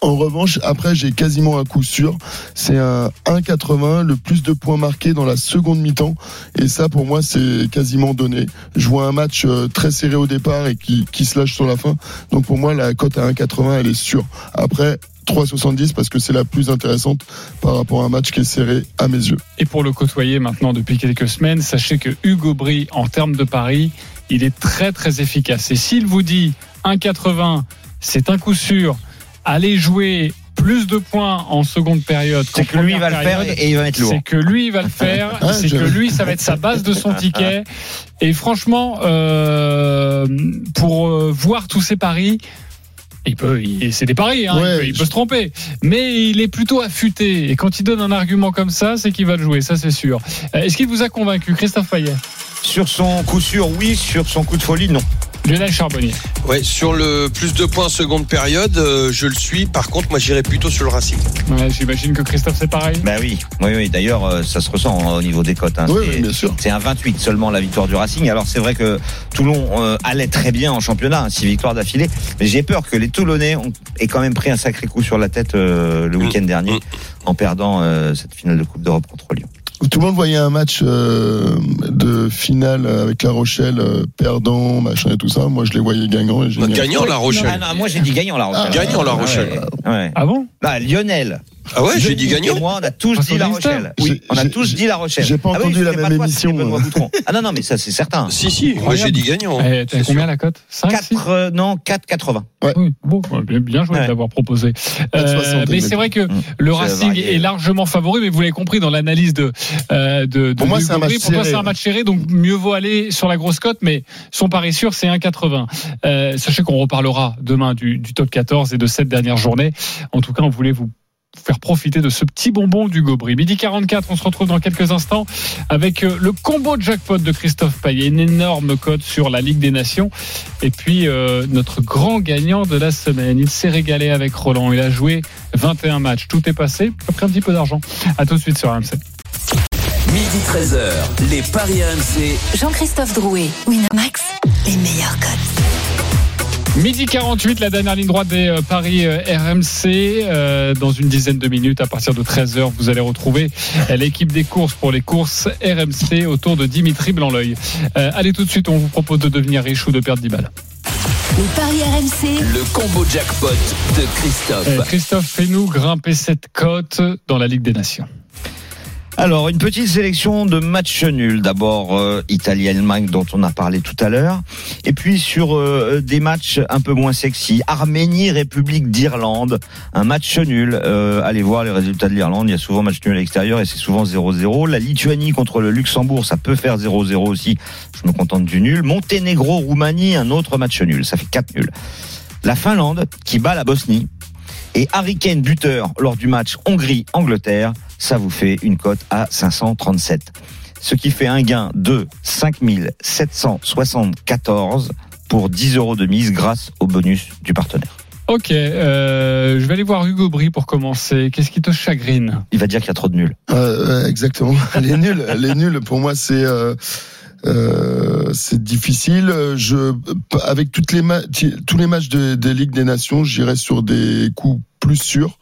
En revanche, après, j'ai quasiment un coup sûr. C'est un 1,80, le plus de points marqués dans la seconde mi-temps. Et ça, pour moi, c'est quasiment donné. Je vois un match euh, très serré au départ et qui, se lâche sur la fin. Donc pour moi, la cote à 1,80, elle est sûre. Après, 3,70 parce que c'est la plus intéressante par rapport à un match qui est serré à mes yeux. Et pour le côtoyer maintenant depuis quelques semaines, sachez que Hugo Bry, en termes de paris, il est très très efficace. Et s'il vous dit 1,80, c'est un coup sûr, allez jouer plus de points en seconde période. C'est que lui va le faire et il va être lourd. C'est que lui il va le faire, Ah, c'est je- que lui ça va être sa base de son ticket. Et franchement, euh, pour euh, voir tous ces paris, il peut, il- c'est des paris, hein, Ouais, il, peut, il peut je- se tromper, mais il est plutôt affûté. Et quand il donne un argument comme ça, c'est qu'il va le jouer, ça c'est sûr. Euh, Est-ce qu'il vous a convaincu, Christophe Payet, Sur son coup sûr, oui. Sur son coup de folie, non. Lionel Charbonnier Ouais, sur le plus de points seconde période, euh, je le suis. Par contre, moi, j'irais plutôt sur le Racing. Ouais, J'imagine que Christophe c'est pareil. Bah oui, oui, oui. D'ailleurs, euh, ça se ressent hein, au niveau des cotes. hein. Oui, bien sûr. C'est un 28 seulement la victoire du Racing. Alors c'est vrai que Toulon euh, allait très bien en championnat, hein, six victoires d'affilée. Mais j'ai peur que les Toulonnais ont, aient quand même pris un sacré coup sur la tête euh, le week-end dernier Mm. en perdant euh, cette finale de Coupe d'Europe contre Lyon. Tout le monde voyait un match euh, de finale avec La Rochelle euh, perdant, machin et tout ça. Moi, je les voyais gagnants. Et un- Gagnant La Ah Rochelle. non, moi j'ai dit gagnant La Rochelle. Gagnant La Rochelle. Ouais, ouais. Ah bon? Bah, Lionel, Ah ouais, j'ai dit et Moi, on a tous dit La Rochelle. Oui, J'ai- on a tous dit La Rochelle. j'ai pas Ah oui, entendu la même émission. Ah non, non, mais ça, c'est certain. Si, si, moi j'ai dit gagnant. Eh, T'as C'est combien sûr. la cote 5 4, euh, non, 4,80. Oui, bon, bien, bien joué Ouais. d'avoir proposé. Euh, 4,60, mais c'est vrai que Mmh. le Racing est largement favori, mais vous l'avez compris dans l'analyse de, euh, de, de Pour moi, c'est un match serré. c'est un match serré, donc mieux vaut aller sur la grosse cote, mais son pari sûr, c'est 1,80. Euh, sachez qu'on reparlera demain du, du top 14 et de cette dernière journée. En tout cas, on voulait vous faire profiter de ce petit bonbon du Gobri. Midi 44, on se retrouve dans quelques instants avec euh, le combo de jackpot de Christophe Payet, une énorme cote sur la Ligue des Nations. Et puis euh, notre grand gagnant de la semaine, il s'est régalé avec Roland, il a joué 21 matchs, tout est passé, il a pris un petit peu d'argent. À tout de suite sur RMC. Midi 13h, les Paris RMC. Jean-Christophe Drouet, Winamax, les meilleurs cotes. Midi 48, la dernière ligne droite des euh, Paris euh, RMC. Euh, dans une dizaine de minutes, à partir de 13h, vous allez retrouver l'équipe des courses pour les courses RMC autour de Dimitri Blanc-L'œil. Euh, allez tout de suite, on vous propose de devenir riche ou de perdre 10 balles. Les paris RMC, Le combo jackpot de Christophe. Christophe, fais-nous grimper cette cote dans la Ligue des Nations. Alors, une petite sélection de matchs nuls. D'abord, euh, Italie-Allemagne, dont on a parlé tout à l'heure. Et puis, sur euh, des matchs un peu moins sexy. Arménie-République d'Irlande. Un match nul. Euh, allez voir les résultats de l'Irlande. Il y a souvent match nul à l'extérieur et c'est souvent 0-0. La Lituanie contre le Luxembourg, ça peut faire 0-0 aussi. Je me contente du nul. Monténégro-Roumanie, un autre match nul. Ça fait 4 nuls. La Finlande, qui bat la Bosnie. Et Harry Kane buteur lors du match Hongrie-Angleterre, ça vous fait une cote à 537. Ce qui fait un gain de 5774 pour 10 euros de mise grâce au bonus du partenaire. Ok, euh, je vais aller voir Hugo Bry pour commencer. Qu'est-ce qui te chagrine? Il va dire qu'il y a trop de nuls. Euh, ouais, exactement. Les nuls, les nuls. Pour moi, c'est euh, euh, c'est difficile. Je avec toutes les ma- tous les matchs de- des Ligues des Nations, j'irai sur des coups plus sûrs.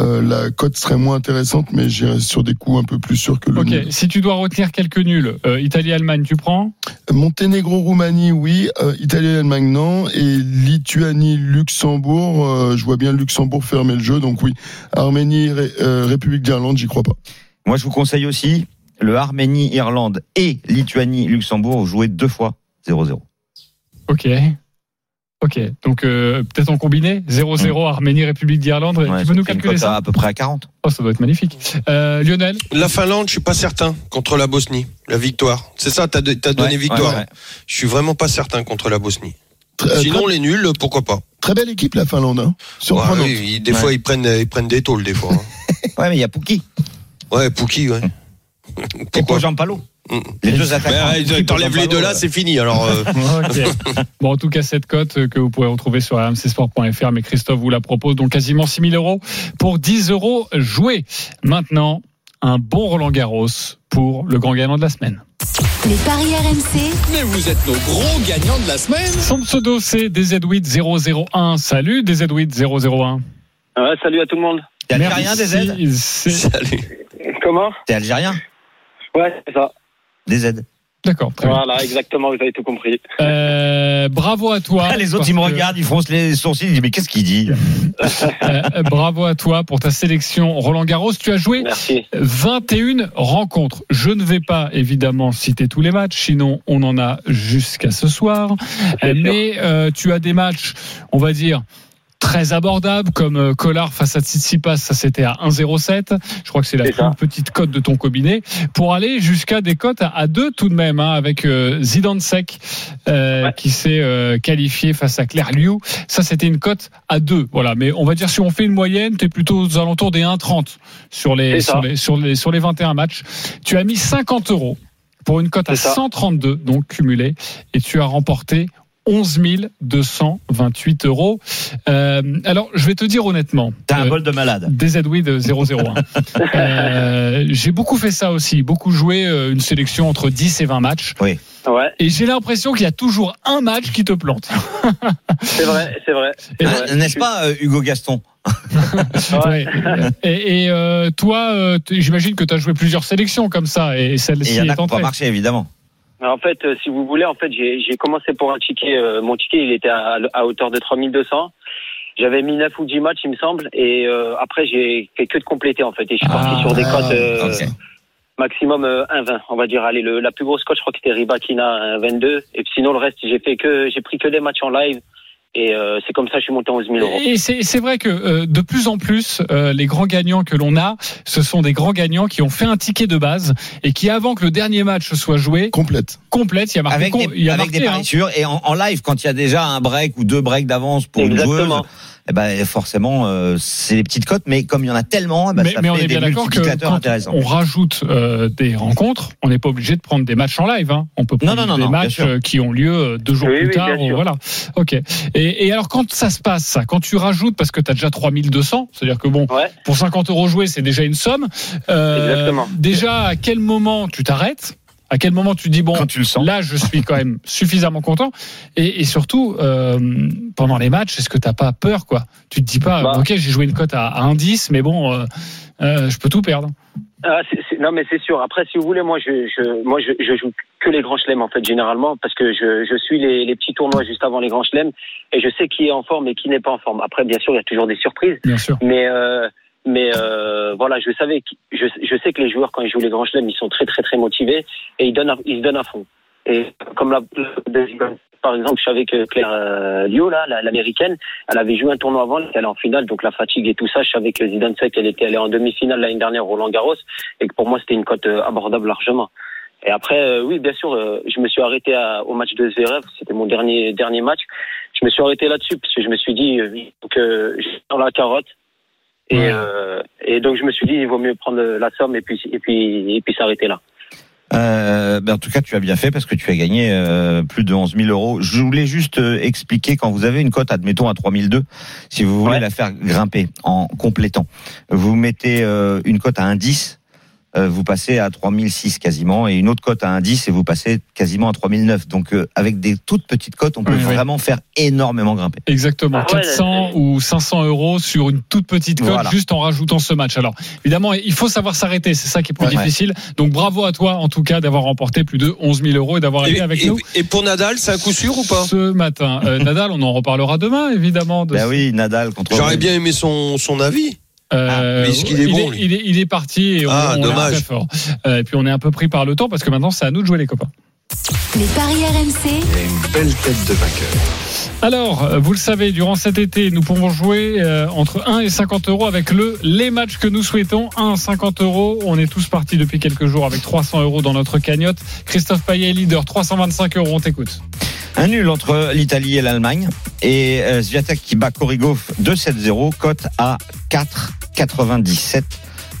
Euh, la cote serait moins intéressante, mais j'irai sur des coups un peu plus sûrs que le Ok, nul. si tu dois retenir quelques nuls, euh, Italie-Allemagne, tu prends? Monténégro-Roumanie, oui. Euh, Italie-Allemagne, non. Et Lituanie-Luxembourg, euh, je vois bien Luxembourg fermer le jeu, donc oui. Arménie, Ré- euh, République d'Irlande, j'y crois pas. Moi, je vous conseille aussi le Arménie, Irlande et Lituanie, Luxembourg. Vous jouez deux fois 0-0. Ok. Ok, donc euh, peut-être en combiné 0-0 Arménie, République d'Irlande. Ouais, tu peux nous calculer ça à, à peu près à 40. Oh, ça doit être magnifique. Euh, Lionel La Finlande, je suis pas certain contre la Bosnie. La victoire. C'est ça, t'as de- t'as donné Ouais, victoire. ouais, ouais. Je suis vraiment pas certain contre la Bosnie. Très, Sinon, très, les nuls, pourquoi pas. très belle équipe, la Finlande. Hein. Ouais, Surprenante. oui, des Ouais. fois, ils prennent, ils prennent des tôles, des fois. hein. Ouais, mais il y a Pouki Ouais, Pouki, ouais. Pourquoi Jean Palo. Mm. Les deux attaquants. Euh, T'enlèves les deux là, c'est fini. Alors, euh. Bon, en tout cas, cette cote euh, que vous pourrez retrouver sur rmcsport.fr, mais Christophe vous la propose, donc quasiment 6 000 euros pour 10 euros joués. Maintenant, un bon Roland Garros pour le grand gagnant de la semaine. les paris RMC, Mais vous êtes nos gros gagnants de la semaine. Son pseudo, c'est DZ8 001. Salut DZ8 001. Ouais, salut à tout le monde. T'es algérien, c'est- salut. Comment? T'es algérien? Ouais, c'est ça. Des aides. D'accord, bien. Voilà, exactement, vous avez tout compris. Euh, bravo à toi. Ah, les autres, ils me que- regardent, ils froncent les sourcils, ils disent, mais qu'est-ce qu'il dit Euh, bravo à toi pour ta sélection Roland Garros. Tu as joué Merci. 21 rencontres. Je ne vais pas évidemment citer tous les matchs, sinon on en a jusqu'à ce soir. Euh. Mais euh, tu as des matchs, on va dire très abordables comme euh, Collard face à Tsitsipas, ça c'était à 1,07. Je crois que c'est la plus ça. petite cote de ton combiné. Pour aller jusqu'à des cotes à, à deux tout de même, hein, avec euh, Zidane Sek euh, Ouais. qui s'est euh, qualifié face à Claire Liu. Ça c'était une cote à deux. Voilà, mais on va dire si on fait une moyenne, tu es plutôt aux alentours des 1,30 sur les, sur les sur les sur les 21 matchs. Tu as mis 50 euros pour une cote à C'est ça. 132 donc cumulé et tu as remporté 11 228 euros. Euh, alors, je vais te dire honnêtement. T'as un euh, bol de malade. DZW de 001. Euh, j'ai beaucoup fait ça aussi, beaucoup joué une sélection entre 10 et 20 matchs. Ouais, Et j'ai l'impression qu'il y a toujours un match qui te plante. c'est vrai, c'est vrai. Et, Hein, N'est-ce pas, Hugo Gaston? Ouais. Et, et, euh, toi, euh, j'imagine que tu as joué plusieurs sélections comme ça, et celle-ci il y en a est qui n'ont pas marché, évidemment. En fait, euh, si vous voulez, en fait, j'ai commencé pour un ticket. euh, mon ticket, il était à, à hauteur de 3200. j'avais mis 9 ou 10 matchs, il me semble, et euh, après j'ai fait que de compléter en fait, et je suis parti Ah, sur des cotes euh, maximum euh, 1,20, on va dire. Allez, le, la plus grosse cote, je crois que c'était Ribakina 22, et puis sinon le reste, j'ai fait que j'ai pris que des matchs en live, et euh, c'est comme ça que je suis monté à 11 000 euros. Et c'est c'est vrai que euh, de plus en plus, euh, les grands gagnants que l'on a, ce sont des grands gagnants qui ont fait un ticket de base et qui, avant que le dernier match soit joué, Complète. complète, il y a marqué, Avec des, il y a avec des marqué, hein. paris sûrs et en, en live quand il y a déjà un break ou deux breaks d'avance pour une joueuse, Exactement. Eh ben forcément euh, c'est des petites cotes, mais comme il y en a tellement, eh ben, mais, ça mais on fait est des bien d'accord que multiplicateurs quand intéressants. on rajoute euh, des rencontres, on n'est pas obligé de prendre des matchs en live. Hein. On peut prendre Non, non, non, des matchs euh, qui ont lieu euh, deux jours Oui, plus oui, tard. Voilà. Ok. Et, et alors quand ça se passe, ça, quand tu rajoutes, parce que tu as déjà 3200, c'est-à-dire que bon, Ouais. pour 50 euros joués, c'est déjà une somme. Euh, Exactement. Déjà, à quel moment tu t'arrêtes? À quel moment tu dis bon, Quand tu le sens. là, je suis quand même suffisamment content. Et, et surtout, euh, pendant les matchs, est-ce que t'as pas peur, quoi? Tu te dis pas, Bah. ok, j'ai joué une cote à, à 1,10, mais bon, euh, euh, je peux tout perdre. Ah, non, mais c'est sûr. Après, si vous voulez, moi, je, je, moi, je, je joue que les grands chelems, en fait, généralement, parce que je, je suis les, les petits tournois juste avant les grands chelems, et je sais qui est en forme et qui n'est pas en forme. Après, bien sûr, il y a toujours des surprises, Bien sûr. mais, euh, mais euh, voilà, je savais, je, je sais que les joueurs, quand ils jouent les grands chelems, ils sont très, très, très motivés et ils donnent, ils se donnent à fond. Et comme la, par exemple, je savais que Claire euh, Liu, là, la- l'américaine, elle avait joué un tournoi avant, elle est en finale, donc la fatigue et tout ça. Je savais que Zidane Sek, elle était allée en demi-finale l'année dernière Roland Garros, et que pour moi c'était une cote euh, abordable largement. Et après, euh, oui, bien sûr, euh, je me suis arrêté à- au match de Zverev, c'était mon dernier dernier match. Je me suis arrêté là-dessus parce que je me suis dit euh, que j'ai dans la carotte. Et, Ouais. euh, et donc je me suis dit il vaut mieux prendre la somme et puis et puis et puis s'arrêter là. Euh, ben en tout cas, tu as bien fait parce que tu as gagné euh, plus de 11 000 euros. Je voulais juste euh, expliquer quand vous avez une cote, admettons à 3002, si vous voulez Ouais. la faire grimper en complétant, vous mettez euh, une cote à 1,10, euh, vous passez à 3006 quasiment, et une autre cote à 1,10 et vous passez quasiment à 3009. Donc euh, avec des toutes petites cotes, on peut Oui, oui. vraiment faire énormément grimper. Exactement. Ah ouais, 400 c'est- ou 500 euros sur une toute petite cote Voilà. juste en rajoutant ce match. Alors, évidemment, il faut savoir s'arrêter. C'est ça qui est plus Ouais. difficile. Donc, bravo à toi, en tout cas, d'avoir remporté plus de 11 000 euros et d'avoir été avec et- nous et pour Nadal, c'est un coup sûr ou pas? Ce matin. Euh, Nadal, on en reparlera demain, évidemment. De Ben oui, Nadal contre. J'aurais bien aimé son, son avis. Euh, mais est il, est, lui il, est, il est parti et on, Ah, on dommage. très fort. Euh, et puis on est un peu pris par le temps parce que maintenant c'est à nous de jouer les copains. Les paris RMC, une belle tête de vainqueur. Alors, euh, vous le savez, durant cet été, nous pouvons jouer euh, entre 1 et 50 euros avec le les matchs que nous souhaitons. 1 à 50 euros. On est tous partis depuis quelques jours avec 300 euros dans notre cagnotte. Christophe Payet est leader, 325 euros. On t'écoute. Un nul entre l'Italie et l'Allemagne. Et euh, Swiatek qui bat Korigov 2-7-0, cote à 4,97.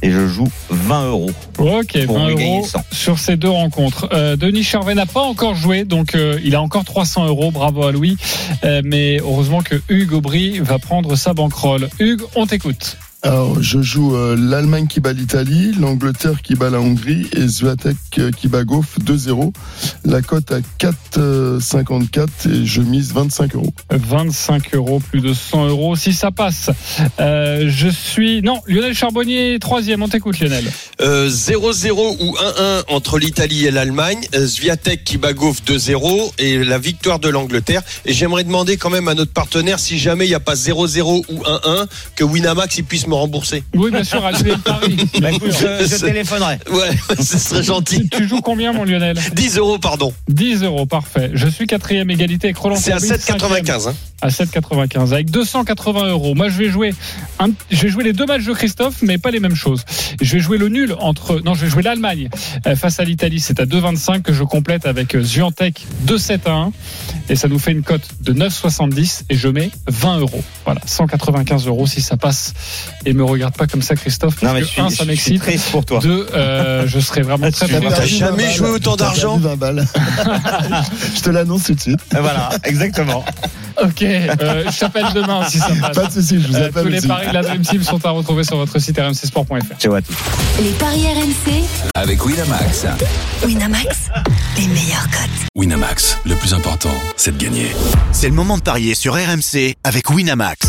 Et je joue 20 euros. Ok, Pour 20 lui gagner euros 100. sur ces deux rencontres. Euh, Denis Charvet n'a pas encore joué, donc euh, il a encore 300 euros. Bravo à lui. Euh, mais heureusement que Hugues Aubry va prendre sa banquerolle. Hugues, on t'écoute. Alors, je joue euh, l'Allemagne qui bat l'Italie, l'Angleterre qui bat la Hongrie et Zviatek euh, qui bat Goff 2-0. La cote à 4,54 et je mise 25 euros. 25 euros, plus de 100 euros si ça passe. Euh, je suis non Lionel Charbonnier troisième. On t'écoute Lionel. Euh, 0-0 ou 1-1 entre l'Italie et l'Allemagne. Swiatek qui bat Goff 2-0 et la victoire de l'Angleterre. Et j'aimerais demander quand même à notre partenaire si jamais il n'y a pas 0-0 ou 1-1 que Winamax il puisse me rembourser. Oui bien sûr. Et Paris. Bah, écoute, je, je téléphonerai. Ouais, ce serait gentil. Tu joues combien mon Lionel 10 euros, pardon. 10 euros, parfait. Je suis quatrième égalité avec Roland C'est à Courbis, cinquième. 7,95. Hein. à 7,95 avec 280 euros. Moi, je vais jouer, un- je vais jouer les deux matchs de Christophe, mais pas les mêmes choses. Je vais jouer le nul entre, non, je vais jouer l'Allemagne euh, face à l'Italie. C'est à 2,25 que je complète avec euh, Zviantec 2,7 à 1 et ça nous fait une cote de 9,70 et je mets 20 euros. Voilà, 195 euros si ça passe. Et me regarde pas comme ça, Christophe. Non, Parce mais que je suis, un, je ça suis m'excite. triste pour toi. Deux, euh, je serais vraiment très T'as perdu jamais 20 joué autant d'argent perdu 20 balles. je te l'annonce tout de suite. Et Voilà, exactement. Ok, euh, je t'appelle demain si ça passe. Pas de soucis, je vous Euh, appelle tous les aussi. paris de la Dream Team sont à retrouver sur votre site rmcsport.fr. Ciao à tous. les paris RMC, Avec Winamax, Winamax, les meilleurs cotes. Winamax, le plus important, c'est de gagner. C'est le moment de parier sur RMC avec Winamax.